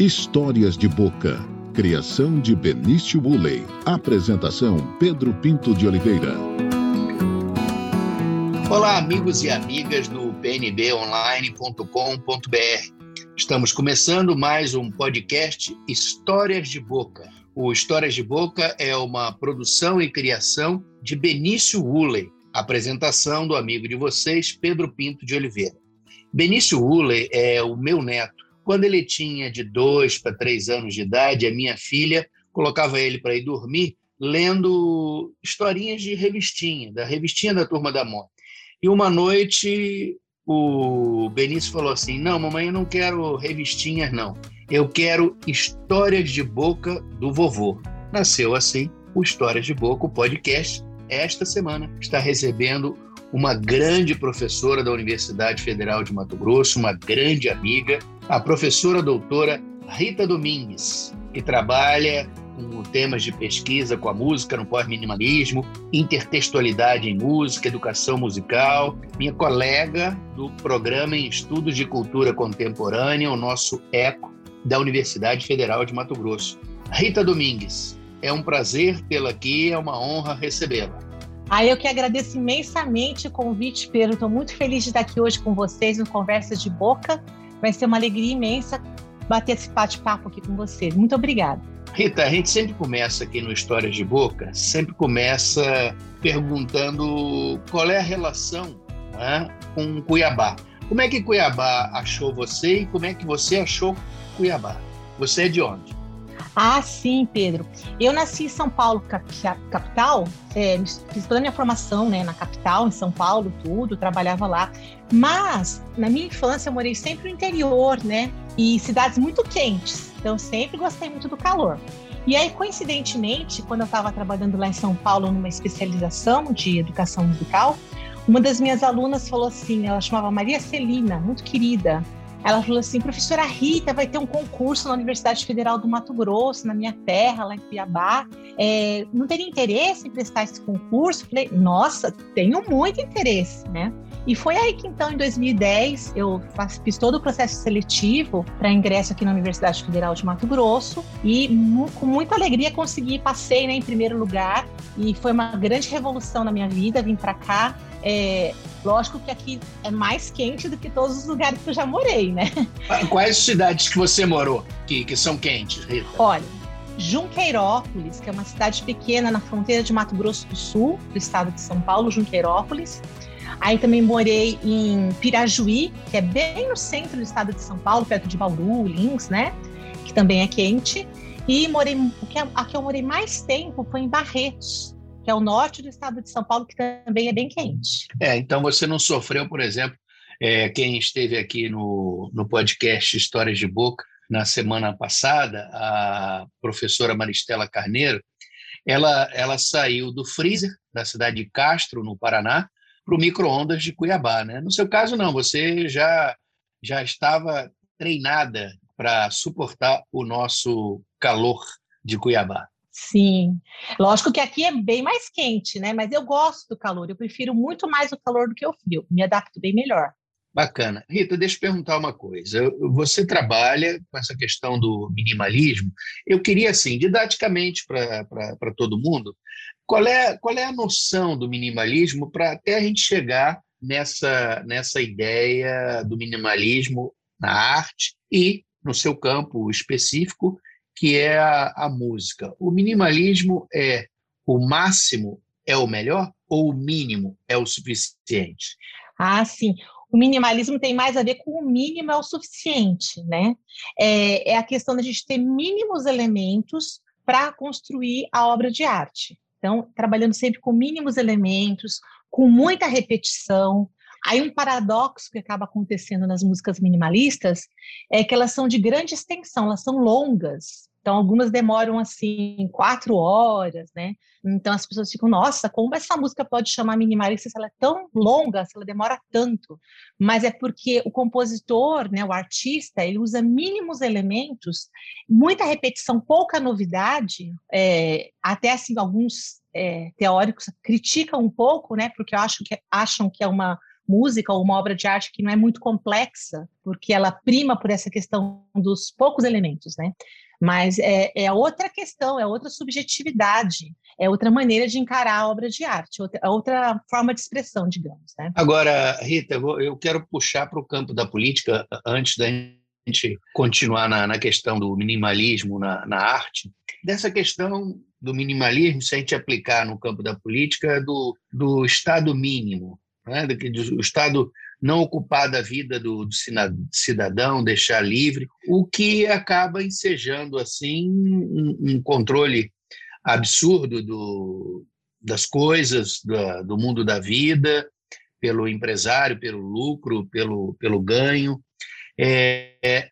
Histórias de Boca. Criação de Benício Woolley. Apresentação Pedro Pinto de Oliveira. Olá, amigos e amigas do pnbonline.com.br. Estamos começando mais um podcast Histórias de Boca. O Histórias de Boca é uma produção e criação de Benício Woolley, apresentação do amigo de vocês, Pedro Pinto de Oliveira. Benício Woolley é o meu neto quando ele tinha de dois para três anos de idade, a minha filha colocava ele para ir dormir lendo historinhas de revistinha, da revistinha da Turma da Mônica. E uma noite o Benício falou assim: Não, mamãe, eu não quero revistinhas, não. Eu quero histórias de boca do vovô. Nasceu assim o Histórias de Boca, o podcast. Esta semana está recebendo uma grande professora da Universidade Federal de Mato Grosso, uma grande amiga, a professora doutora Rita Domingues, que trabalha com temas de pesquisa com a música no pós-minimalismo, intertextualidade em música, educação musical, minha colega do programa em Estudos de Cultura Contemporânea, o nosso ECO, da Universidade Federal de Mato Grosso. Rita Domingues, é um prazer tê-la aqui, é uma honra recebê-la. Aí eu que agradeço imensamente o convite, Pedro. Estou muito feliz de estar aqui hoje com vocês no Conversas de Boca. Vai ser uma alegria imensa bater esse bate-papo aqui com vocês. Muito obrigada. Rita, a gente sempre começa aqui no Histórias de Boca, sempre começa perguntando qual é a relação né, com Cuiabá. Como é que Cuiabá achou você e como é que você achou Cuiabá? Você é de onde? Ah, sim, Pedro. Eu nasci em São Paulo, capital, é, fiz toda a minha formação né, na capital, em São Paulo, tudo, trabalhava lá. Mas, na minha infância, eu morei sempre no interior, né? E cidades muito quentes. Então, sempre gostei muito do calor. E aí, coincidentemente, quando eu estava trabalhando lá em São Paulo numa especialização de educação musical, uma das minhas alunas falou assim, ela chamava Maria Celina, muito querida, ela falou assim: professora Rita, vai ter um concurso na Universidade Federal do Mato Grosso, na minha terra, lá em Cuiabá. É, não teria interesse em prestar esse concurso? Falei: nossa, tenho muito interesse, né? E foi aí que, então, em 2010, eu fiz todo o processo seletivo para ingresso aqui na Universidade Federal de Mato Grosso e, com muita alegria, consegui, passei né, em primeiro lugar. E foi uma grande revolução na minha vida, vim para cá. É, lógico que aqui é mais quente do que todos os lugares que eu já morei, né? Quais cidades que você morou que, que são quentes, Rita? Olha, Junqueirópolis, que é uma cidade pequena na fronteira de Mato Grosso do Sul, do estado de São Paulo, Junqueirópolis. Aí também morei em Pirajuí, que é bem no centro do estado de São Paulo, perto de Bauru, Lins, né? Que também é quente. E morei, a que eu morei mais tempo foi em Barretos, que é o norte do estado de São Paulo, que também é bem quente. É, então você não sofreu, por exemplo, é, quem esteve aqui no, no podcast Histórias de Boca na semana passada, a professora Maristela Carneiro, ela, ela saiu do freezer da cidade de Castro, no Paraná, para o micro-ondas de Cuiabá. Né? No seu caso, não, você já, já estava treinada para suportar o nosso calor de Cuiabá. Sim, lógico que aqui é bem mais quente, né? Mas eu gosto do calor, eu prefiro muito mais o calor do que o frio, me adapto bem melhor. Bacana. Rita, deixa eu perguntar uma coisa. Você trabalha com essa questão do minimalismo. Eu queria, assim, didaticamente para todo mundo, qual é, qual é a noção do minimalismo para até a gente chegar nessa, nessa ideia do minimalismo na arte e no seu campo específico, que é a, a música. O minimalismo é o máximo é o melhor ou o mínimo é o suficiente? Ah, sim. O minimalismo tem mais a ver com o mínimo é o suficiente, né? É, é a questão da gente ter mínimos elementos para construir a obra de arte. Então, trabalhando sempre com mínimos elementos, com muita repetição. Aí, um paradoxo que acaba acontecendo nas músicas minimalistas é que elas são de grande extensão, elas são longas. Então, algumas demoram assim quatro horas, né? Então as pessoas ficam, nossa, como essa música pode chamar minimalista se ela é tão longa, se ela demora tanto? Mas é porque o compositor, né, o artista, ele usa mínimos elementos, muita repetição, pouca novidade. É, até assim alguns é, teóricos criticam um pouco, né? Porque acham que acham que é uma música ou uma obra de arte que não é muito complexa, porque ela prima por essa questão dos poucos elementos, né? Mas é, é outra questão, é outra subjetividade, é outra maneira de encarar a obra de arte, outra, outra forma de expressão, digamos. Né? Agora, Rita, eu quero puxar para o campo da política antes da gente continuar na, na questão do minimalismo na, na arte. Dessa questão do minimalismo, se a gente aplicar no campo da política, do, do Estado mínimo, né? do Estado não ocupar da vida do, do, cidadão, deixar livre, o que acaba ensejando assim um, um controle absurdo do, das coisas, do, do, mundo da vida, pelo empresário, pelo lucro, pelo, pelo ganho. É, é,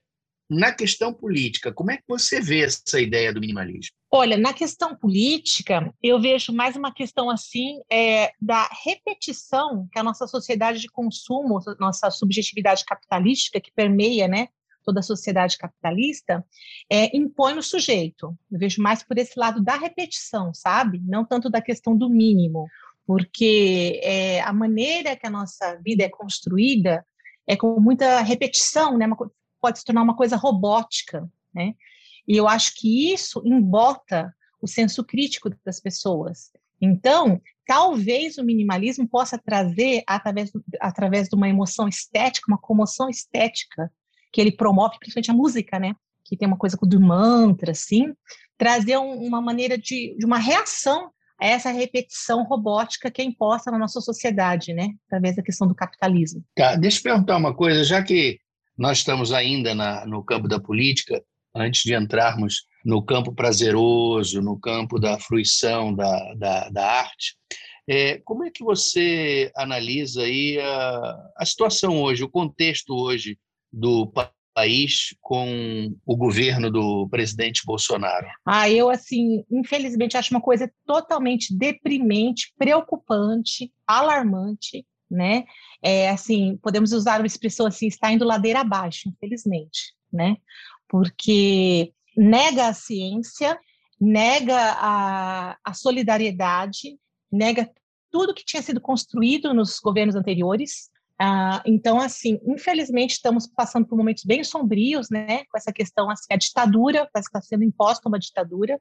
na questão política, como é que você vê essa ideia do minimalismo? Olha, na questão política, eu vejo mais uma questão assim é, da repetição que a nossa sociedade de consumo, nossa subjetividade capitalística que permeia, né, toda a sociedade capitalista, é, impõe no sujeito. Eu vejo mais por esse lado da repetição, sabe? Não tanto da questão do mínimo, porque é, a maneira que a nossa vida é construída é com muita repetição, né? Uma, pode se tornar uma coisa robótica, né? E eu acho que isso embota o senso crítico das pessoas. Então, talvez o minimalismo possa trazer, através, através de uma emoção estética, uma comoção estética, que ele promove, principalmente a música, né? Que tem uma coisa do mantra, assim, trazer um, uma maneira de, de uma reação a essa repetição robótica que é imposta na nossa sociedade, né? Através da questão do capitalismo. Tá, deixa eu perguntar uma coisa, já que nós estamos ainda na, no campo da política, antes de entrarmos no campo prazeroso, no campo da fruição da, da, da arte. É, como é que você analisa aí a, a situação hoje, o contexto hoje do país com o governo do presidente Bolsonaro? Ah, eu assim, infelizmente acho uma coisa totalmente deprimente, preocupante, alarmante, né? É assim, podemos usar uma expressão assim, está indo ladeira abaixo, infelizmente, né? Porque nega a ciência, nega a, a solidariedade, nega tudo que tinha sido construído nos governos anteriores. Ah, então, assim, infelizmente, estamos passando por momentos bem sombrios, né, com essa questão, assim, a ditadura, está sendo imposta uma ditadura,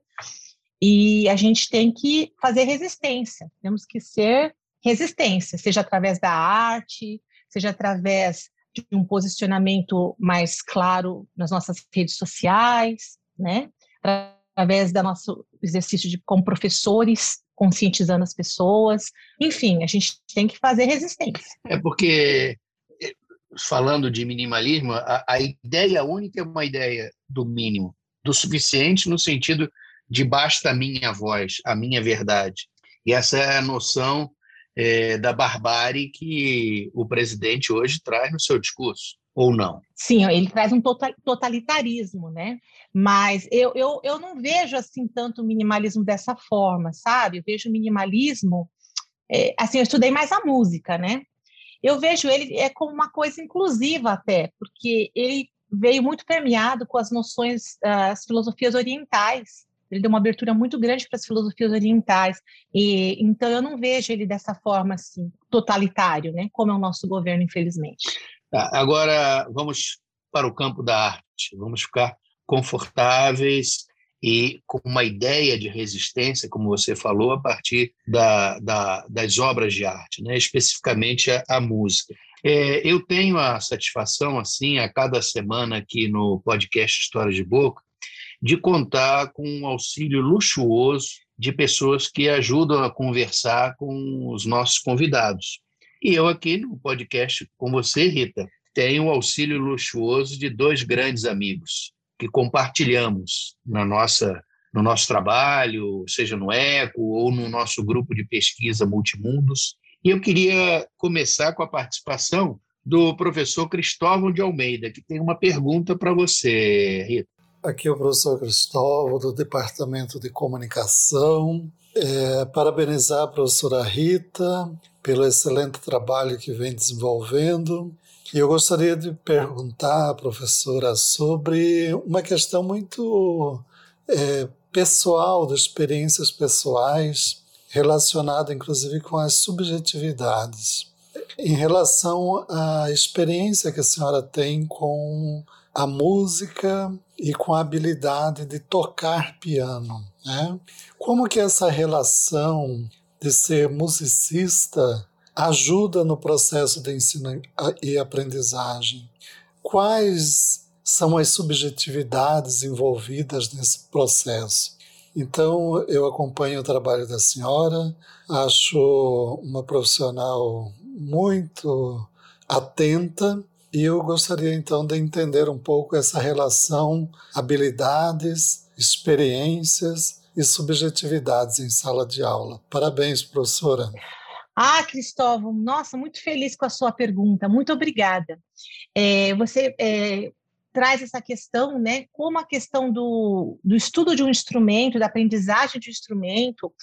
e a gente tem que fazer resistência, temos que ser resistência, seja através da arte, seja através de um posicionamento mais claro nas nossas redes sociais, né? Através do nosso exercício de como professores, conscientizando as pessoas. Enfim, a gente tem que fazer resistência. É porque eh, falando de minimalismo, a, a ideia única é uma ideia do mínimo, do suficiente no sentido de basta a minha voz, a minha verdade. E essa é a noção é, da barbárie que o presidente hoje traz no seu discurso, ou não? Sim, ele traz um totalitarismo, né? Mas eu, eu, eu não vejo assim tanto o minimalismo dessa forma, sabe? Eu vejo o minimalismo, é, assim, eu estudei mais a música, né? Eu vejo ele é como uma coisa inclusiva até, porque ele veio muito permeado com as noções, as filosofias orientais, ele deu uma abertura muito grande para as filosofias orientais. E então eu não vejo ele dessa forma assim totalitário, né? Como é o nosso governo, infelizmente. Tá, agora vamos para o campo da arte. Vamos ficar confortáveis e com uma ideia de resistência, como você falou, a partir da, da, das obras de arte, né? especificamente a, a música. É, eu tenho a satisfação, assim, a cada semana aqui no podcast Histórias de Boca, de contar com um auxílio luxuoso de pessoas que ajudam a conversar com os nossos convidados. E eu aqui no podcast com você, Rita, tenho o auxílio luxuoso de dois grandes amigos que compartilhamos na nossa no nosso trabalho, seja no ECO ou no nosso grupo de pesquisa Multimundos. E eu queria começar com a participação do professor Cristóvão de Almeida, que tem uma pergunta para você, Rita. Aqui é o professor Cristóvão, do Departamento de Comunicação. É, parabenizar a professora Rita pelo excelente trabalho que vem desenvolvendo. E eu gostaria de perguntar à professora sobre uma questão muito é, pessoal, de experiências pessoais, relacionada inclusive com as subjetividades. em relação à experiência que a senhora tem com a música e com a habilidade de tocar piano. Né? Como que essa relação de ser musicista ajuda no processo de ensino e aprendizagem? Quais são as subjetividades envolvidas nesse processo? Então, eu acompanho o trabalho da senhora, acho uma profissional muito atenta e eu gostaria então de entender um pouco essa relação habilidades, experiências e subjetividades em sala de aula. Parabéns, professora. Ah, Cristóvão, nossa, muito feliz com a sua pergunta, muito obrigada. É, você é, traz essa questão, né, como a questão do, do estudo de um instrumento, da aprendizagem de um instrumento,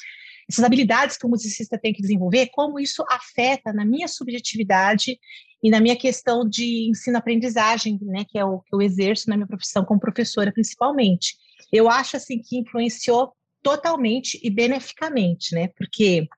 essas habilidades que o musicista tem que desenvolver, como isso afeta na minha subjetividade e na minha questão de ensino-aprendizagem, né, que é o que eu exerço na minha profissão como professora, principalmente. Eu acho assim que influenciou totalmente e beneficamente, né, porque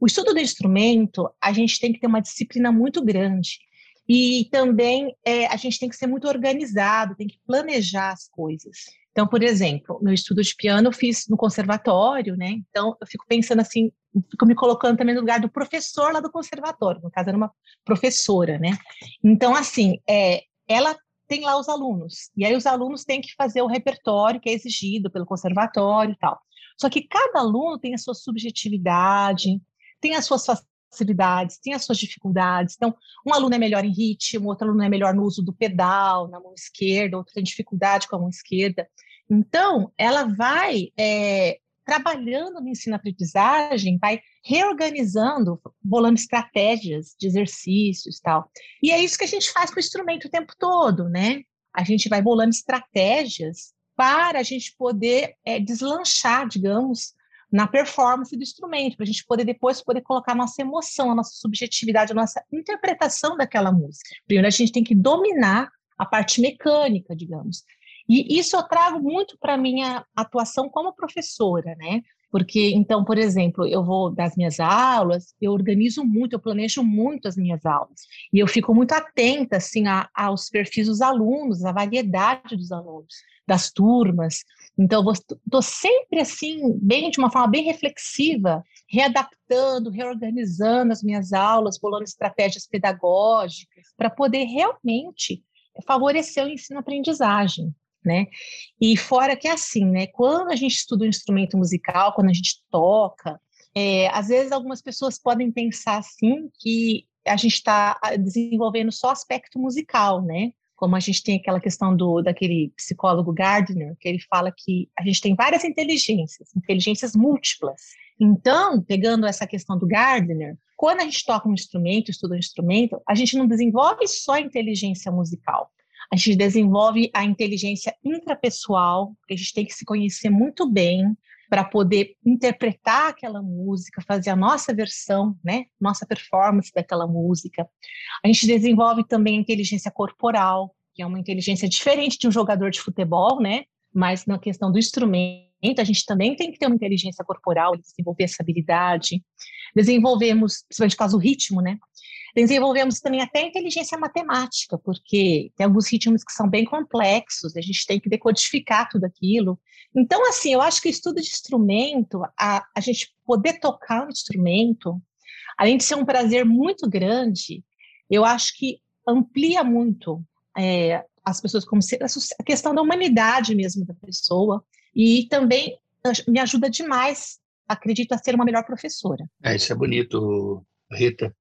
o estudo do instrumento, a gente tem que ter uma disciplina muito grande. E também é, a gente tem que ser muito organizado, tem que planejar as coisas. Então, por exemplo, meu estudo de piano eu fiz no conservatório, né? Então, eu fico pensando assim, fico me colocando também no lugar do professor lá do conservatório, no caso era uma professora, né? Então, assim, é, ela tem lá os alunos, e aí os alunos têm que fazer o repertório que é exigido pelo conservatório e tal. Só que cada aluno tem a sua subjetividade, tem as suas facilidades, tem as suas dificuldades. Então, um aluno é melhor em ritmo, outro aluno é melhor no uso do pedal, na mão esquerda, outro tem dificuldade com a mão esquerda. Então, ela vai é, trabalhando no ensino-aprendizagem, vai reorganizando, bolando estratégias de exercícios tal. E é isso que a gente faz com o instrumento o tempo todo, né? A gente vai bolando estratégias para a gente poder é, deslanchar, digamos, na performance do instrumento, para a gente poder depois poder colocar a nossa emoção, a nossa subjetividade, a nossa interpretação daquela música. Primeiro a gente tem que dominar a parte mecânica, digamos. E isso eu trago muito para a minha atuação como professora, né? Porque, então, por exemplo, eu vou das minhas aulas, eu organizo muito, eu planejo muito as minhas aulas. E eu fico muito atenta, assim, a, aos perfis dos alunos, à variedade dos alunos, das turmas. Então, eu estou sempre, assim, bem, de uma forma bem reflexiva, readaptando, reorganizando as minhas aulas, bolando estratégias pedagógicas, para poder realmente favorecer o ensino-aprendizagem né? E fora que é assim, né? Quando a gente estuda um instrumento musical, quando a gente toca, é, às vezes algumas pessoas podem pensar assim que a gente está ah, desenvolvendo só aspecto musical, né? Como a gente tem aquela questão do daquele psicólogo Gardner, que ele fala que a gente tem várias inteligências, inteligências múltiplas. Então, pegando essa questão do Gardner, quando a gente toca um instrumento, estuda um instrumento, a gente não desenvolve só inteligência musical, a gente desenvolve a inteligência intrapessoal, porque a gente tem que se conhecer muito bem para poder interpretar aquela música, fazer a nossa versão, né, nossa performance daquela música. A gente desenvolve também a inteligência corporal, que é uma inteligência diferente de um jogador de futebol, né, mas na questão do instrumento, a gente também tem que ter uma inteligência corporal, desenvolver essa habilidade. Desenvolvemos, principalmente caso do ritmo, né? Desenvolvemos também até inteligência matemática, porque tem alguns ritmos que são bem complexos, a gente tem que decodificar tudo aquilo. Então, assim, eu acho que o estudo de instrumento, a, a gente poder tocar um instrumento, além de ser um prazer muito grande, eu acho que amplia muito é, as pessoas como se, a questão da humanidade mesmo da pessoa e também me ajuda demais, acredito, a ser uma melhor professora. É, isso é bonito, Rita.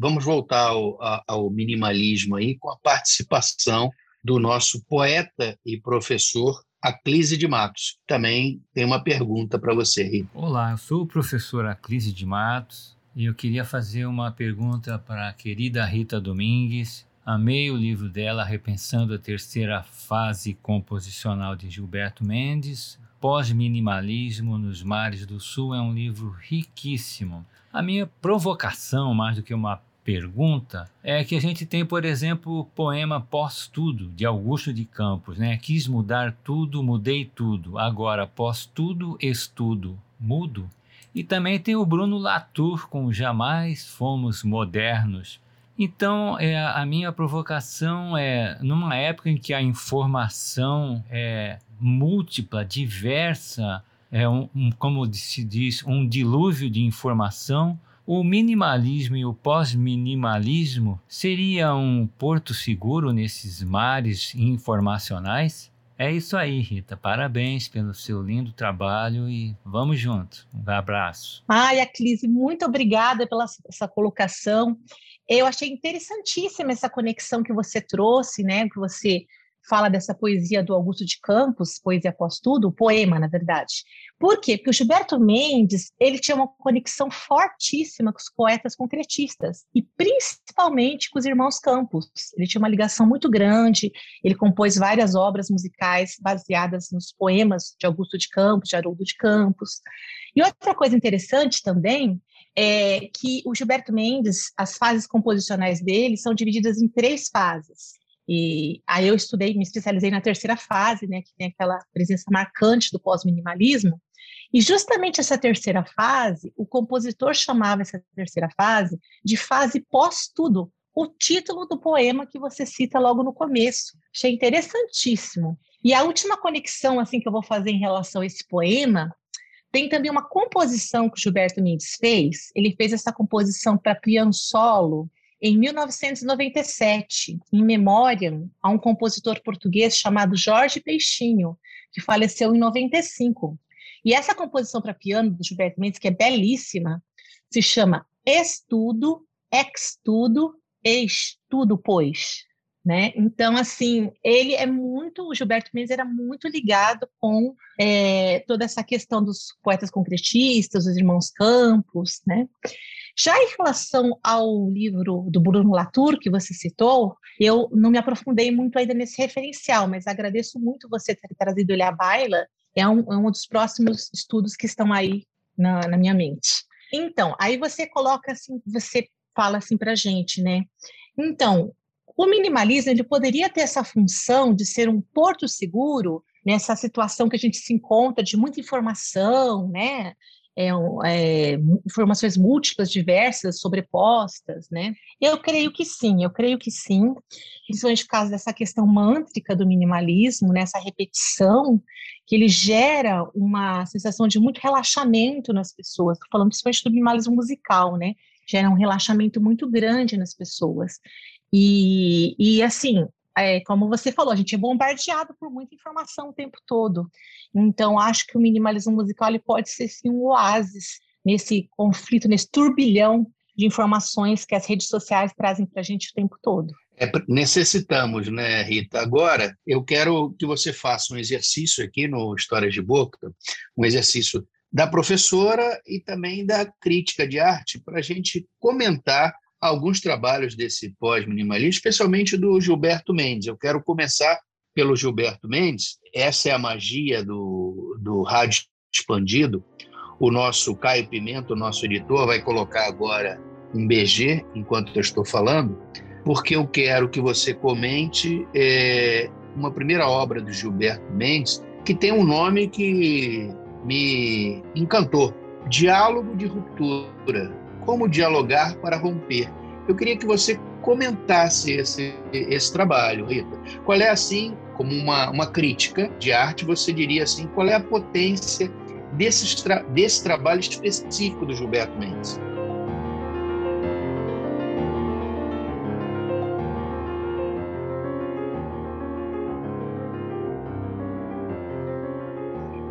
Vamos voltar ao, ao minimalismo aí com a participação do nosso poeta e professor Aclise de Matos. Também tem uma pergunta para você, Rita. Olá, eu sou o professor Aclise de Matos e eu queria fazer uma pergunta para a querida Rita Domingues. Amei o livro dela, Repensando a Terceira Fase Composicional de Gilberto Mendes. Pós-Minimalismo nos Mares do Sul é um livro riquíssimo. A minha provocação, mais do que uma pergunta, é que a gente tem, por exemplo, o poema Pós-Tudo, de Augusto de Campos, né? Quis mudar tudo, mudei tudo, agora pós-tudo, estudo, mudo. E também tem o Bruno Latour com Jamais Fomos Modernos, Então, é, a minha provocação é, numa época em que a informação é múltipla, diversa, é um, um, como se diz, um dilúvio de informação, o minimalismo e o pós-minimalismo seria um porto seguro nesses mares informacionais? É isso aí, Rita. Parabéns pelo seu lindo trabalho e vamos juntos. Um abraço. Ai, Aclise, muito obrigada pela essa colocação. Eu achei interessantíssima essa conexão que você trouxe, né? Que você fala dessa poesia do Augusto de Campos, poesia após tudo, poema, na verdade. Por quê? Porque o Gilberto Mendes, ele tinha uma conexão fortíssima com os poetas concretistas, e principalmente com os irmãos Campos. Ele tinha uma ligação muito grande, ele compôs várias obras musicais baseadas nos poemas de Augusto de Campos, de Haroldo de Campos. E outra coisa interessante também é que o Gilberto Mendes, as fases composicionais dele são divididas em três fases. E aí eu estudei, me especializei na terceira fase, né, que tem aquela presença marcante do pós-minimalismo. E justamente essa terceira fase, o compositor chamava essa terceira fase de fase pós-tudo, o título do poema que você cita logo no começo. Achei interessantíssimo. E a última conexão assim que eu vou fazer em relação a esse poema tem também uma composição que o Gilberto Mendes fez. Ele fez essa composição para piano solo em 1997, em memória a um compositor português chamado Jorge Peixinho, que faleceu em 95. E essa composição para piano do Gilberto Mendes, que é belíssima, se chama Estudo, Extudo, Estudo, pois. Né? Então, assim, ele é muito, o Gilberto Mendes era muito ligado com é, toda essa questão dos poetas concretistas, os irmãos Campos, né? Já em relação ao livro do Bruno Latour, que você citou, eu não me aprofundei muito ainda nesse referencial, mas agradeço muito você ter trazido ele à baila, é um, é um dos próximos estudos que estão aí na, na minha mente. Então, aí você coloca assim, você fala assim para gente, né? Então, o minimalismo ele poderia ter essa função de ser um porto seguro nessa situação que a gente se encontra de muita informação, né? É, é, informações múltiplas, diversas, sobrepostas, né? Eu creio que sim, eu creio que sim, principalmente por causa dessa questão mântrica do minimalismo, nessa né? repetição, que ele gera uma sensação de muito relaxamento nas pessoas, estou falando principalmente do minimalismo musical, né? Gera um relaxamento muito grande nas pessoas. E, e assim, é, como você falou, a gente é bombardeado por muita informação o tempo todo. Então, acho que o minimalismo musical ele pode ser sim um oásis nesse conflito, nesse turbilhão de informações que as redes sociais trazem para a gente o tempo todo. É, necessitamos, né, Rita? Agora, eu quero que você faça um exercício aqui no Histórias de Boca, um exercício da professora e também da crítica de arte, para a gente comentar alguns trabalhos desse pós-minimalismo, especialmente do Gilberto Mendes. Eu quero começar pelo Gilberto Mendes. Essa é a magia do, do rádio expandido. O nosso Caio Pimenta, o nosso editor, vai colocar agora um BG enquanto eu estou falando, porque eu quero que você comente é, uma primeira obra do Gilberto Mendes que tem um nome que me encantou: Diálogo de Ruptura como dialogar para romper. Eu queria que você comentasse esse, esse trabalho, Rita. Qual é, assim, como uma, uma crítica de arte, você diria assim, qual é a potência desse, desse trabalho específico do Gilberto Mendes?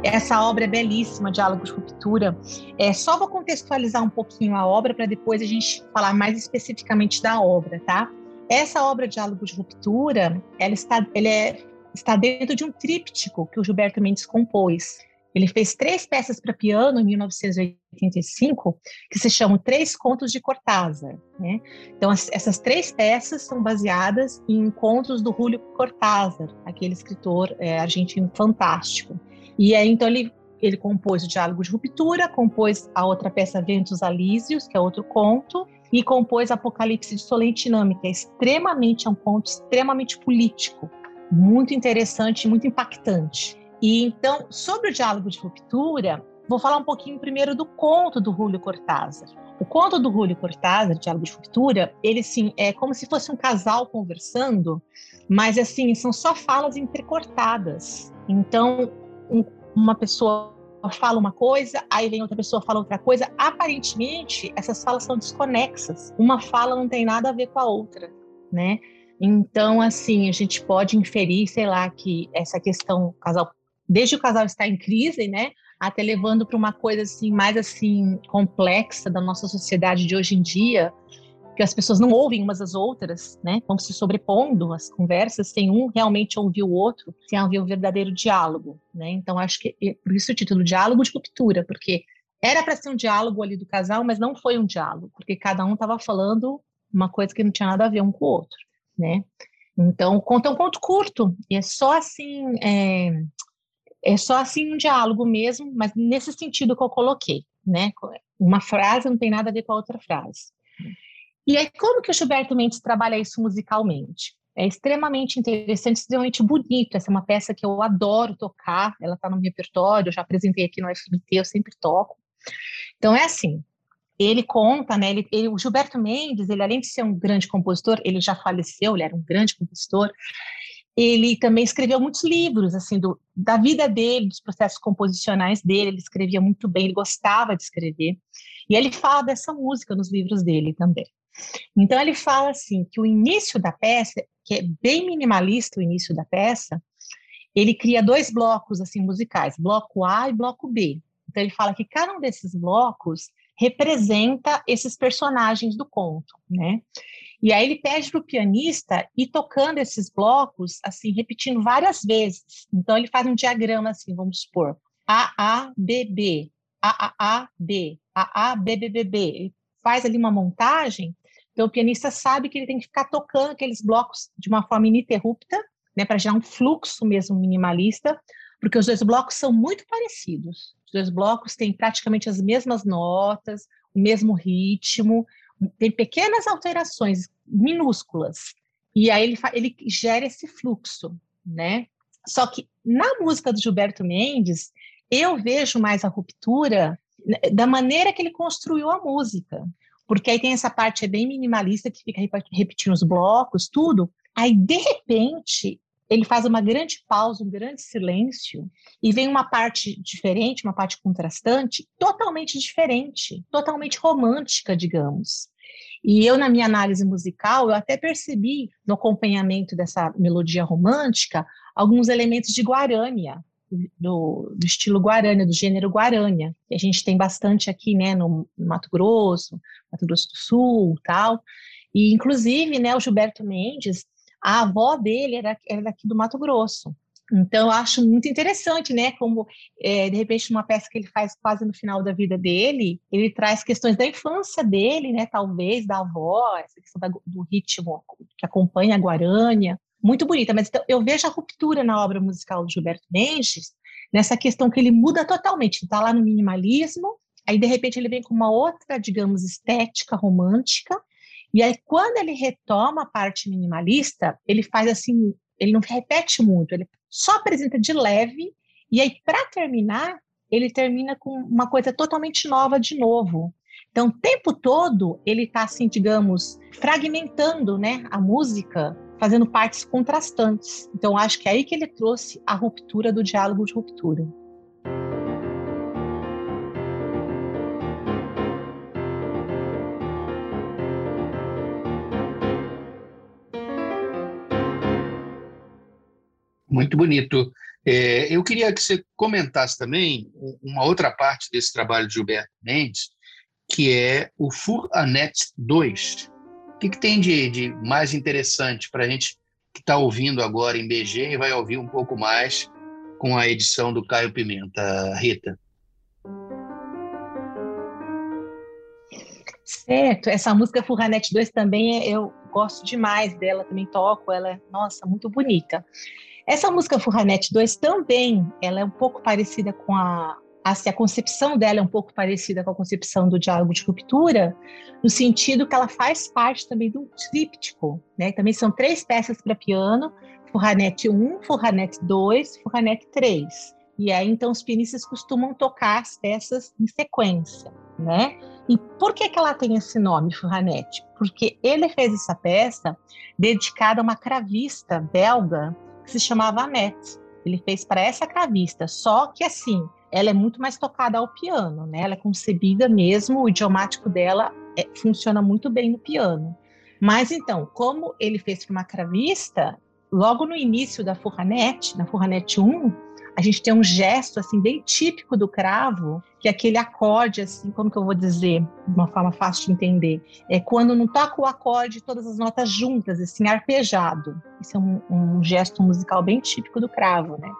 Essa obra é belíssima, Diálogos de Ruptura. É, só vou contextualizar um pouquinho a obra para depois a gente falar mais especificamente da obra, tá? Essa obra Diálogos de Ruptura, ela está, ele é, está dentro de um tríptico que o Gilberto Mendes compôs. Ele fez três peças para piano em 1985, que se chamam Três Contos de Cortázar. Né? Então, as, essas três peças são baseadas em contos do Julio Cortázar, aquele escritor é, argentino fantástico. E aí, então, ele, ele compôs o Diálogo de Ruptura, compôs a outra peça Ventos Alísios, que é outro conto, e compôs Apocalipse de Solentiname, que é extremamente, é um conto extremamente político, muito interessante, muito impactante. E então, sobre o diálogo de ruptura, vou falar um pouquinho primeiro do conto do Julio Cortázar. O conto do Julio Cortázar, Diálogo de Ruptura, ele sim é como se fosse um casal conversando, mas assim são só falas entrecortadas. Então, um, uma pessoa fala uma coisa, aí vem outra pessoa fala outra coisa. Aparentemente, essas falas são desconexas. Uma fala não tem nada a ver com a outra, né? Então, assim, a gente pode inferir, sei lá, que essa questão, casal, desde o casal estar em crise, né, até levando para uma coisa assim mais assim complexa da nossa sociedade de hoje em dia, que as pessoas não ouvem umas às outras, né? Vão se sobrepondo as conversas sem um realmente ouvir o outro, sem haver um verdadeiro diálogo, né? Então acho que por isso o título diálogo de ruptura, porque era para ser um diálogo ali do casal, mas não foi um diálogo, porque cada um estava falando uma coisa que não tinha nada a ver um com o outro, né? Então, conta um conto curto, e é só assim, é, é só assim um diálogo mesmo, mas nesse sentido que eu coloquei, né? Uma frase não tem nada a ver com a outra frase. E aí, como que o Gilberto Mendes trabalha isso musicalmente? É extremamente interessante, extremamente bonito. Essa é uma peça que eu adoro tocar, ela está no meu repertório, eu já apresentei aqui no FBT, eu sempre toco. Então, é assim, ele conta, né, ele, ele, o Gilberto Mendes, ele além de ser um grande compositor, ele já faleceu, ele era um grande compositor, ele também escreveu muitos livros, assim, do, da vida dele, dos processos composicionais dele, ele escrevia muito bem, ele gostava de escrever, e ele fala dessa música nos livros dele também. Então ele fala assim, que o início da peça, que é bem minimalista o início da peça, ele cria dois blocos, assim, musicais, bloco A e bloco B. Então ele fala que cada um desses blocos representa esses personagens do conto, né? E aí ele pede para o pianista ir tocando esses blocos, assim, repetindo várias vezes. Então ele faz um diagrama assim, vamos supor, A, A, B, B, A, A, A, B, A, A, B, B, B, B. Ele faz ali uma montagem, então o pianista sabe que ele tem que ficar tocando aqueles blocos de uma forma ininterrupta, né, para gerar um fluxo mesmo minimalista, porque os dois blocos são muito parecidos. Os dois blocos têm praticamente as mesmas notas, o mesmo ritmo, tem pequenas alterações minúsculas, e aí ele, ele gera esse fluxo, né? Só que na música do Gilberto Mendes, eu vejo mais a ruptura né, da maneira que ele construiu a música. Porque aí tem essa parte é bem minimalista, que fica repetindo os blocos, tudo. Aí, de repente, ele faz uma grande pausa, um grande silêncio, e vem uma parte diferente, uma parte contrastante, totalmente diferente, totalmente romântica, digamos. E eu, na minha análise musical, eu até percebi no acompanhamento dessa melodia romântica alguns elementos de Guarânia, do, do, estilo Guarânia, do gênero Guarânia, que a gente tem bastante aqui, né, no, Mato Grosso, Mato Grosso do Sul, tal. E, inclusive, né, o Gilberto Mendes, a avó dele era, era daqui do Mato Grosso. Então, eu acho muito interessante, né? Como, é, de repente, uma peça que ele faz quase no final da vida dele, ele traz questões da infância dele, né? Talvez, da avó, essa questão da, do ritmo que acompanha a Guarânia. Muito bonita, mas então, eu vejo a ruptura na obra musical do Gilberto Mendes, nessa questão que ele muda totalmente. Está lá no minimalismo, aí, de repente, ele vem com uma outra, digamos, estética romântica, e aí, quando ele retoma a parte minimalista, ele faz assim, ele não repete muito, ele só apresenta de leve, e aí, para terminar, ele termina com uma coisa totalmente nova de novo. Então, o tempo todo, ele está, assim, digamos, fragmentando né, a música, fazendo partes contrastantes. Então, acho que é aí que ele trouxe a ruptura do diálogo de ruptura. Muito bonito. É, eu queria que você comentasse também uma outra parte desse trabalho de Gilberto Mendes, que é o Furanet 2. O que, que tem de, de mais interessante para a gente que está ouvindo agora em BG e vai ouvir um pouco mais com a edição do Caio Pimenta, Rita? Certo, essa música Furranet 2 também eu gosto demais dela, também toco, ela é, nossa, muito bonita. Essa música Furranet 2 também, ela é um pouco parecida com a, a, a concepção dela é um pouco parecida com a concepção do diálogo de ruptura, no sentido que ela faz parte também do tríptico, né? Também são três peças para piano, Furranet 1, Furranet 2, Furranet 3. E aí, então, os pianistas costumam tocar as peças em sequência, né? E por que, que ela tem esse nome, Furranete? Porque ele fez essa peça dedicada a uma cravista belga que se chamava Annette. Ele fez para essa cravista, só que assim, ela é muito mais tocada ao piano, né? Ela é concebida mesmo, o idiomático dela é, funciona muito bem no piano. Mas então, como ele fez para uma cravista, logo no início da Furranete, na Furranete 1, a gente tem um gesto assim bem típico do cravo, que é aquele acorde assim, como que eu vou dizer, de uma forma fácil de entender, é quando não toca o acorde todas as notas juntas, assim arpejado. Isso é um, um gesto musical bem típico do cravo, né?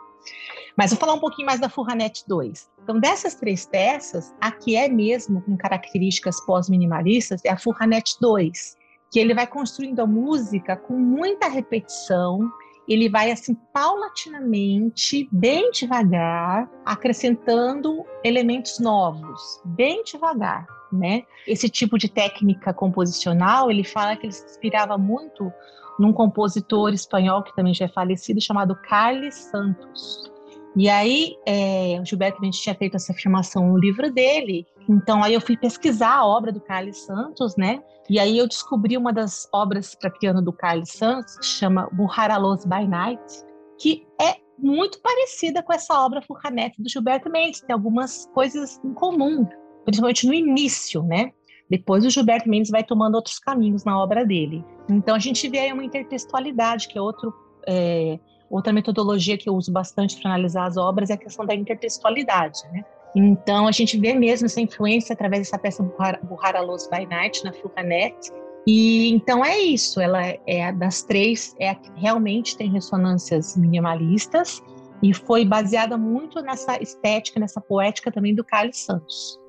Mas vou falar um pouquinho mais da Furranete 2. Então, dessas três peças, a que é mesmo com características pós-minimalistas é a Furranete 2, que ele vai construindo a música com muita repetição, ele vai assim paulatinamente, bem devagar, acrescentando elementos novos, bem devagar, né? Esse tipo de técnica composicional, ele fala que ele se inspirava muito num compositor espanhol que também já é falecido, chamado Carlos Santos. E aí, é, o Gilberto Mendes tinha feito essa afirmação no livro dele. Então, aí eu fui pesquisar a obra do Carlos Santos, né? E aí eu descobri uma das obras para piano do Carlos Santos, que chama Buharalos by Night, que é muito parecida com essa obra Furranete do Gilberto Mendes. Tem algumas coisas em comum, principalmente no início, né? Depois o Gilberto Mendes vai tomando outros caminhos na obra dele. Então a gente vê aí uma intertextualidade, que é outro... É, Outra metodologia que eu uso bastante para analisar as obras é a questão da intertextualidade, né? Então, a gente vê mesmo essa influência através dessa peça Burrara Los by Night, na Flucanet. E então é isso, ela é das três, é a que realmente tem ressonâncias minimalistas e foi baseada muito nessa estética, nessa poética também do Carlos Santos.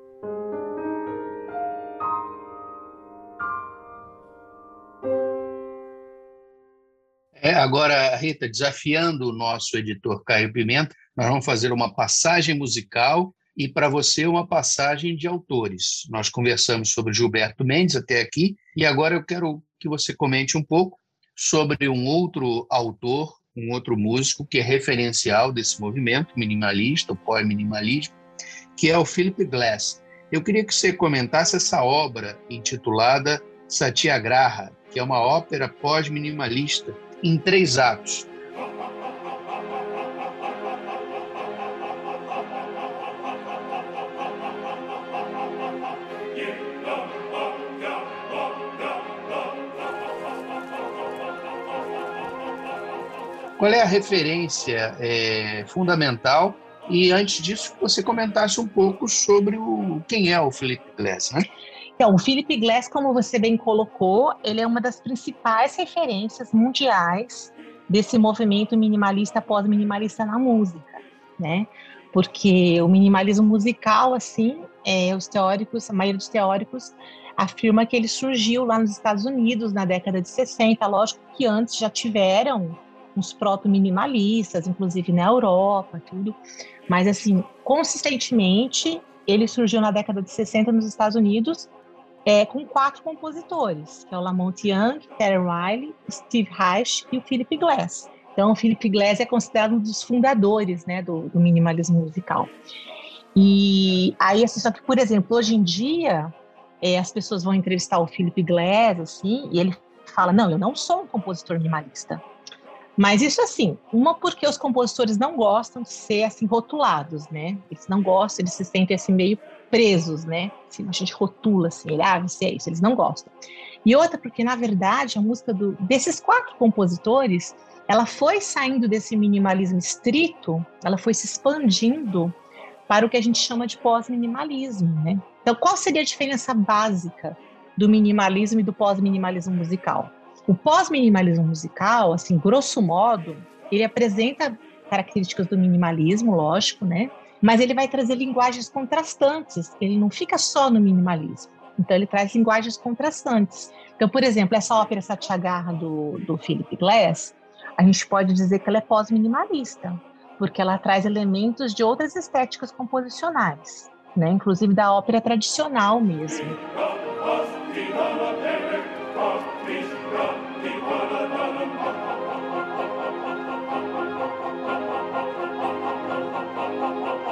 É, agora, Rita, desafiando o nosso editor Caio Pimenta, nós vamos fazer uma passagem musical e para você uma passagem de autores. Nós conversamos sobre Gilberto Mendes até aqui e agora eu quero que você comente um pouco sobre um outro autor, um outro músico que é referencial desse movimento minimalista, o pós-minimalismo, que é o Philip Glass. Eu queria que você comentasse essa obra intitulada Satyagraha, que é uma ópera pós-minimalista em três atos. Qual é a referência é, fundamental? E antes disso, você comentasse um pouco sobre o, quem é o Felipe Glass, né? Então, o Philip Glass, como você bem colocou, ele é uma das principais referências mundiais desse movimento minimalista pós-minimalista na música, né? Porque o minimalismo musical, assim, é, os teóricos, a maioria dos teóricos afirma que ele surgiu lá nos Estados Unidos na década de 60. Lógico que antes já tiveram uns proto-minimalistas, inclusive na Europa, tudo. Mas, assim, consistentemente, ele surgiu na década de 60 nos Estados Unidos é, com quatro compositores, que é o Lamont Young, Terry Riley, Steve Reich e o Philip Glass. Então, o Philip Glass é considerado um dos fundadores né, do, do minimalismo musical. E aí, assim, só que, por exemplo, hoje em dia, é, as pessoas vão entrevistar o Philip Glass, assim, e ele fala, não, eu não sou um compositor minimalista. Mas isso assim, uma porque os compositores não gostam de ser assim rotulados, né? Eles não gostam, eles se sentem assim meio presos, né? Assim, a gente rotula assim, ele, ah, você é isso, eles não gostam. E outra porque, na verdade, a música do, desses quatro compositores, ela foi saindo desse minimalismo estrito, ela foi se expandindo para o que a gente chama de pós-minimalismo, né? Então, qual seria a diferença básica do minimalismo e do pós-minimalismo musical? O pós-minimalismo musical, assim, grosso modo, ele apresenta características do minimalismo, lógico, né? Mas ele vai trazer linguagens contrastantes, ele não fica só no minimalismo. Então, ele traz linguagens contrastantes. Então, por exemplo, essa ópera Satyagraha do, do Philip Glass, a gente pode dizer que ela é pós-minimalista, porque ela traz elementos de outras estéticas composicionais, né? inclusive da ópera tradicional mesmo.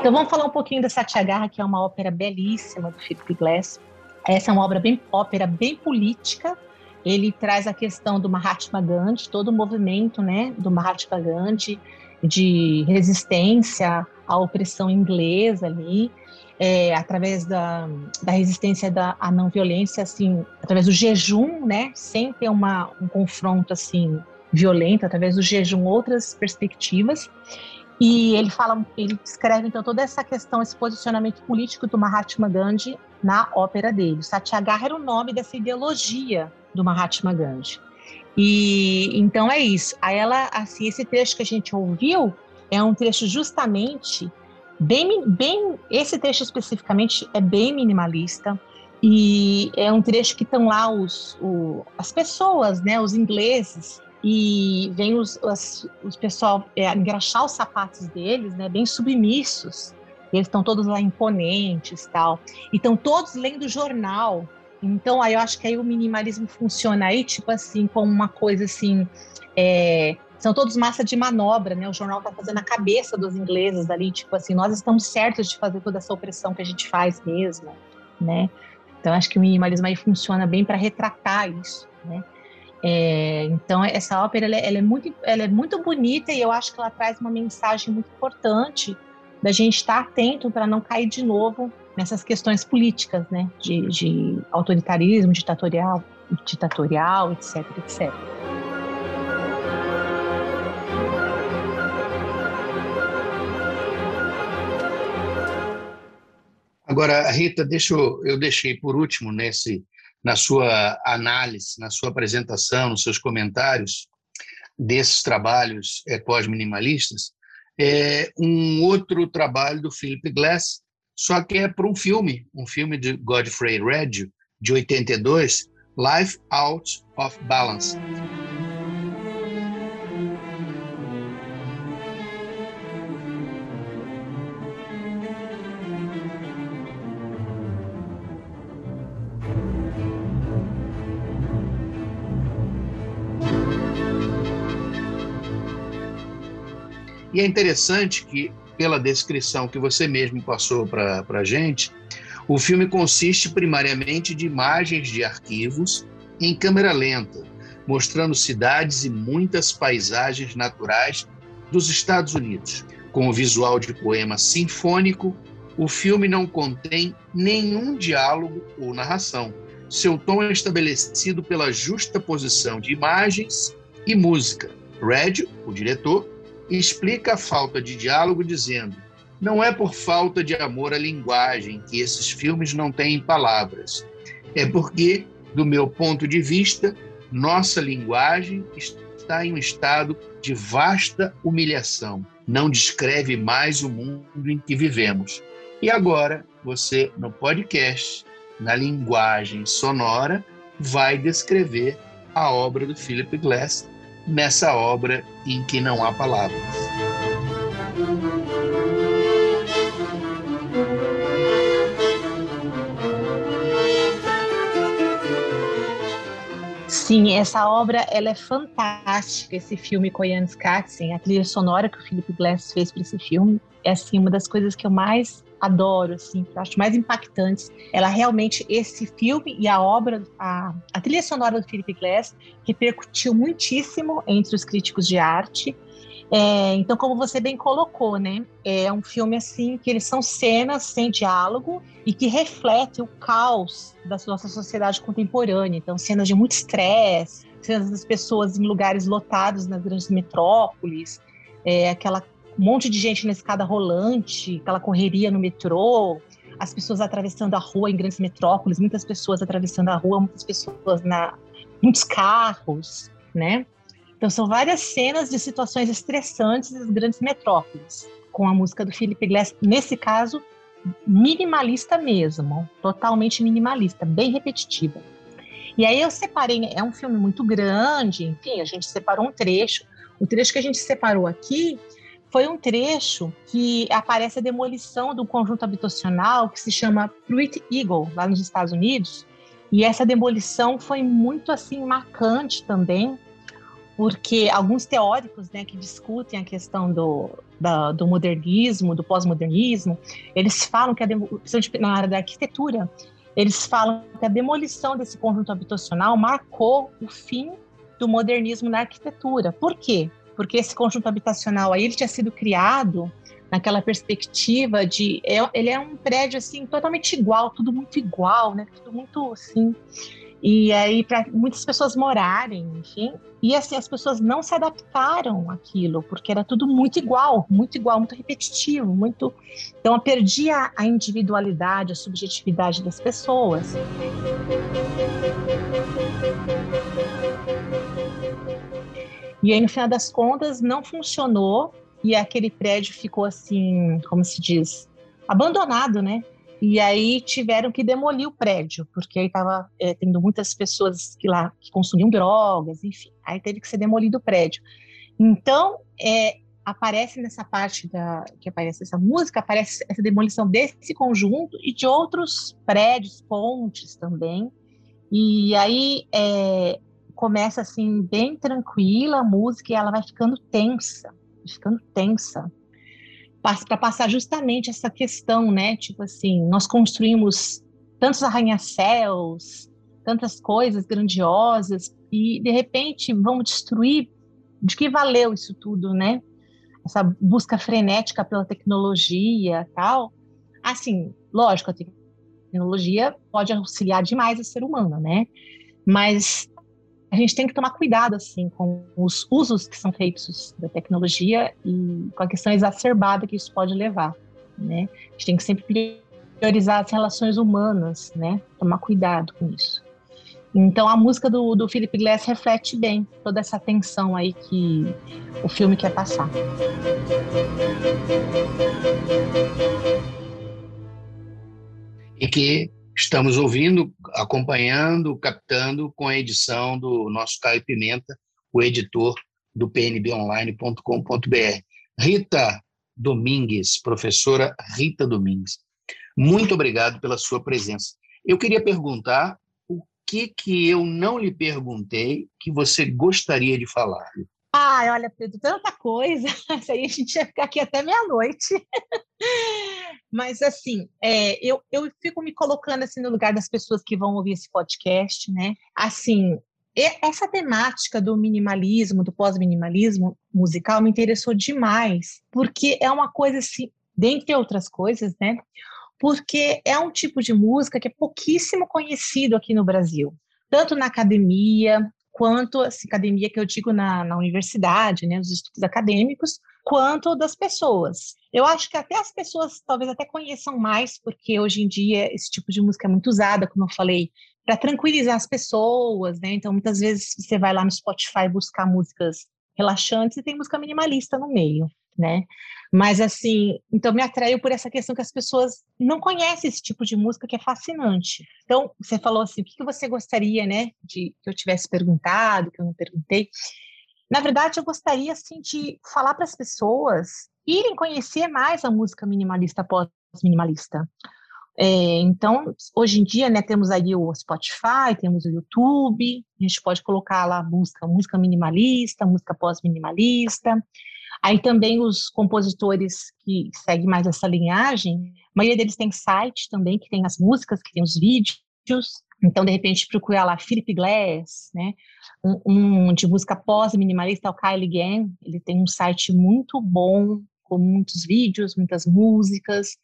Então vamos falar um pouquinho da Satyagraha, que é uma ópera belíssima do Philip Glass. Essa é uma obra bem ópera bem política. Ele traz a questão do Mahatma Gandhi, todo o movimento, né, do Mahatma Gandhi de resistência à opressão inglesa ali, é, através da, da resistência da, à não violência, assim, através do jejum, né, sem ter uma, um confronto assim violento, através do jejum, outras perspectivas. E ele fala, ele descreve então toda essa questão, esse posicionamento político do Mahatma Gandhi na ópera dele. Satyagraha era o nome dessa ideologia do Mahatma Gandhi. E então é isso. Aí ela, assim, esse trecho que a gente ouviu é um trecho justamente bem, bem, esse trecho especificamente é bem minimalista e é um trecho que estão lá os, o, as pessoas, né, os ingleses e vem os, os, os pessoal é, engraxar os sapatos deles, né, bem submissos. Eles estão todos lá imponentes, tal. E estão todos lendo jornal. Então, aí eu acho que aí o minimalismo funciona aí, tipo assim, como uma coisa assim, é, são todos massa de manobra, né? O jornal está fazendo a cabeça dos ingleses ali, tipo assim, nós estamos certos de fazer toda essa opressão que a gente faz mesmo, né? Então acho que o minimalismo aí funciona bem para retratar isso, né? É, então essa ópera ela, ela, é muito, ela é muito bonita e eu acho que ela traz uma mensagem muito importante da gente estar atento para não cair de novo nessas questões políticas, né? De, de autoritarismo, ditatorial, ditatorial, etc, etc. Agora, Rita, deixa eu, eu deixei por último nesse na sua análise, na sua apresentação, nos seus comentários desses trabalhos é, pós-minimalistas, é um outro trabalho do Philip Glass, só que é para um filme, um filme de Godfrey Reggio, de 82, Life Out of Balance. E é interessante que, pela descrição que você mesmo passou para a gente, o filme consiste primariamente de imagens de arquivos em câmera lenta, mostrando cidades e muitas paisagens naturais dos Estados Unidos. Com o visual de poema sinfônico, o filme não contém nenhum diálogo ou narração. Seu tom é estabelecido pela justa posição de imagens e música. Red, o diretor, explica a falta de diálogo dizendo: não é por falta de amor à linguagem que esses filmes não têm palavras. É porque, do meu ponto de vista, nossa linguagem está em um estado de vasta humilhação. Não descreve mais o mundo em que vivemos. E agora, você, no podcast, na linguagem sonora, vai descrever a obra do Philip Glass nessa obra em que não há palavras. Sim, essa obra ela é fantástica, esse filme Koyan Skatsin, a trilha sonora que o Philip Glass fez para esse filme, é assim uma das coisas que eu mais adoro, assim, que eu acho mais impactantes. Ela realmente, esse filme e a obra, a, a trilha sonora do Philip Glass repercutiu muitíssimo entre os críticos de arte. É, então, como você bem colocou, né, é um filme assim que eles são cenas sem diálogo e que refletem o caos da nossa sociedade contemporânea. Então, cenas de muito estresse, cenas das pessoas em lugares lotados nas grandes metrópoles, é, aquela um monte de gente na escada rolante, aquela correria no metrô, as pessoas atravessando a rua em grandes metrópoles, muitas pessoas atravessando a rua, muitas pessoas na muitos carros, né? Então são várias cenas de situações estressantes das grandes metrópoles, com a música do Philip Glass, nesse caso minimalista mesmo, totalmente minimalista, bem repetitiva. E aí eu separei, é um filme muito grande, enfim, a gente separou um trecho. O trecho que a gente separou aqui foi um trecho que aparece a demolição do conjunto habitacional que se chama Pruitt Eagle, lá nos Estados Unidos. E essa demolição foi muito assim marcante também, porque alguns teóricos né, que discutem a questão do, da, do modernismo, do pós-modernismo, eles falam que a na área da arquitetura, eles falam que a demolição desse conjunto habitacional marcou o fim do modernismo na arquitetura. Por quê? Porque esse conjunto habitacional aí ele tinha sido criado naquela perspectiva de é, ele é um prédio assim totalmente igual, tudo muito igual, né? Tudo muito assim e aí, para muitas pessoas morarem, enfim. E assim, as pessoas não se adaptaram àquilo, porque era tudo muito igual, muito igual, muito repetitivo, muito. Então, eu perdi a, a individualidade, a subjetividade das pessoas. E aí, no final das contas, não funcionou e aquele prédio ficou assim, como se diz, abandonado, né? E aí tiveram que demolir o prédio, porque aí estava é, tendo muitas pessoas que lá que consumiam drogas, enfim. Aí teve que ser demolido o prédio. Então, é, aparece nessa parte da que aparece essa música, aparece essa demolição desse conjunto e de outros prédios, pontes também. E aí é, começa assim bem tranquila a música e ela vai ficando tensa, ficando tensa para passar justamente essa questão, né? Tipo assim, nós construímos tantos arranha-céus, tantas coisas grandiosas e de repente vamos destruir. De que valeu isso tudo, né? Essa busca frenética pela tecnologia, tal. Assim, lógico, a tecnologia pode auxiliar demais o ser humano, né? Mas a gente tem que tomar cuidado assim com os usos que são feitos da tecnologia e com a questão exacerbada que isso pode levar, né? A gente tem que sempre priorizar as relações humanas, né? Tomar cuidado com isso. Então a música do, do Philip Glass reflete bem toda essa tensão aí que o filme quer passar. E que estamos ouvindo, acompanhando, captando com a edição do nosso Caio Pimenta, o editor do pnbonline.com.br. Rita Domingues, professora Rita Domingues, muito obrigado pela sua presença. Eu queria perguntar o que que eu não lhe perguntei que você gostaria de falar. Ai, olha, Pedro, tanta coisa. Isso aí a gente ia ficar aqui até meia-noite. Mas, assim, é, eu, eu fico me colocando assim no lugar das pessoas que vão ouvir esse podcast, né? Assim, essa temática do minimalismo, do pós-minimalismo musical me interessou demais, porque é uma coisa assim, dentre outras coisas, né? Porque é um tipo de música que é pouquíssimo conhecido aqui no Brasil, tanto na academia, quanto assim, academia que eu digo na, na universidade, né, os estudos acadêmicos, quanto das pessoas. Eu acho que até as pessoas talvez até conheçam mais, porque hoje em dia esse tipo de música é muito usada, como eu falei, para tranquilizar as pessoas, né? Então muitas vezes você vai lá no Spotify buscar músicas relaxantes e tem música minimalista no meio né? Mas assim, então me atraiu por essa questão que as pessoas não conhecem esse tipo de música que é fascinante. Então, você falou assim, o que você gostaria, né, de que eu tivesse perguntado, que eu não perguntei? Na verdade, eu gostaria assim de falar para as pessoas irem conhecer mais a música minimalista pós-minimalista. É, então, hoje em dia, né, temos aí o Spotify, temos o YouTube, a gente pode colocar lá música, música minimalista, música pós-minimalista, Aí também os compositores que seguem mais essa linhagem, a maioria deles tem site também, que tem as músicas, que tem os vídeos. Então, de repente, procurar lá Philip Glass, né? Um, um de música pós-minimalista, o Kylie Gann, ele tem um site muito bom, com muitos vídeos, muitas músicas.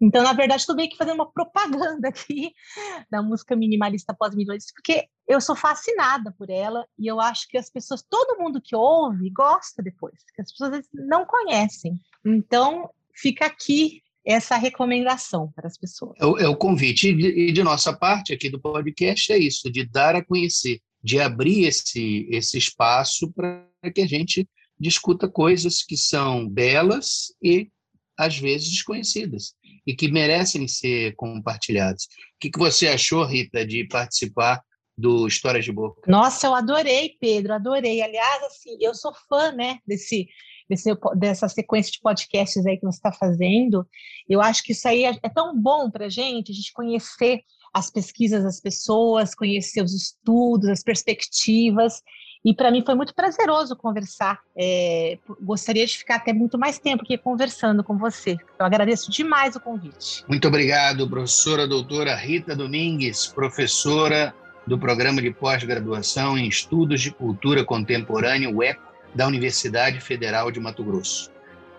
Então, na verdade, estou meio que fazendo uma propaganda aqui da música minimalista pós-minimalista, porque eu sou fascinada por ela e eu acho que as pessoas, todo mundo que ouve, gosta depois, que as pessoas não conhecem. Então, fica aqui essa recomendação para as pessoas. É o, é o convite. E de, de nossa parte aqui do podcast é isso, de dar a conhecer, de abrir esse, esse espaço para que a gente discuta coisas que são belas e às vezes desconhecidas e que merecem ser compartilhadas. O que, você achou, Rita, de participar do Histórias de Boca? Nossa, eu adorei, Pedro, adorei. Aliás, assim, eu sou fã, né, desse, desse dessa sequência de podcasts aí que você está fazendo. Eu acho que isso aí é, é tão bom para gente, a gente conhecer as pesquisas das pessoas, conhecer os estudos, as perspectivas E para mim foi muito prazeroso conversar. É, gostaria de ficar até muito mais tempo aqui conversando com você. Então agradeço demais o convite. Muito obrigado, professora doutora Rita Domingues, professora do Programa de Pós-Graduação em Estudos de Cultura Contemporânea, UECO, da Universidade Federal de Mato Grosso.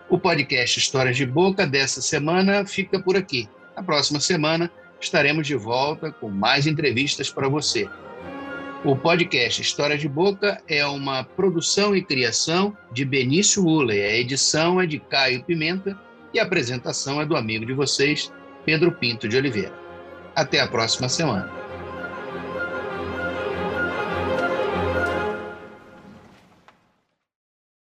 O podcast Histórias de Boca dessa semana fica por aqui. Na próxima semana estaremos de volta com mais entrevistas para você. O podcast História de Boca é uma produção e criação de Benício Ulley. A edição é de Caio Pimenta e a apresentação é do amigo de vocês, Pedro Pinto de Oliveira. Até a próxima semana.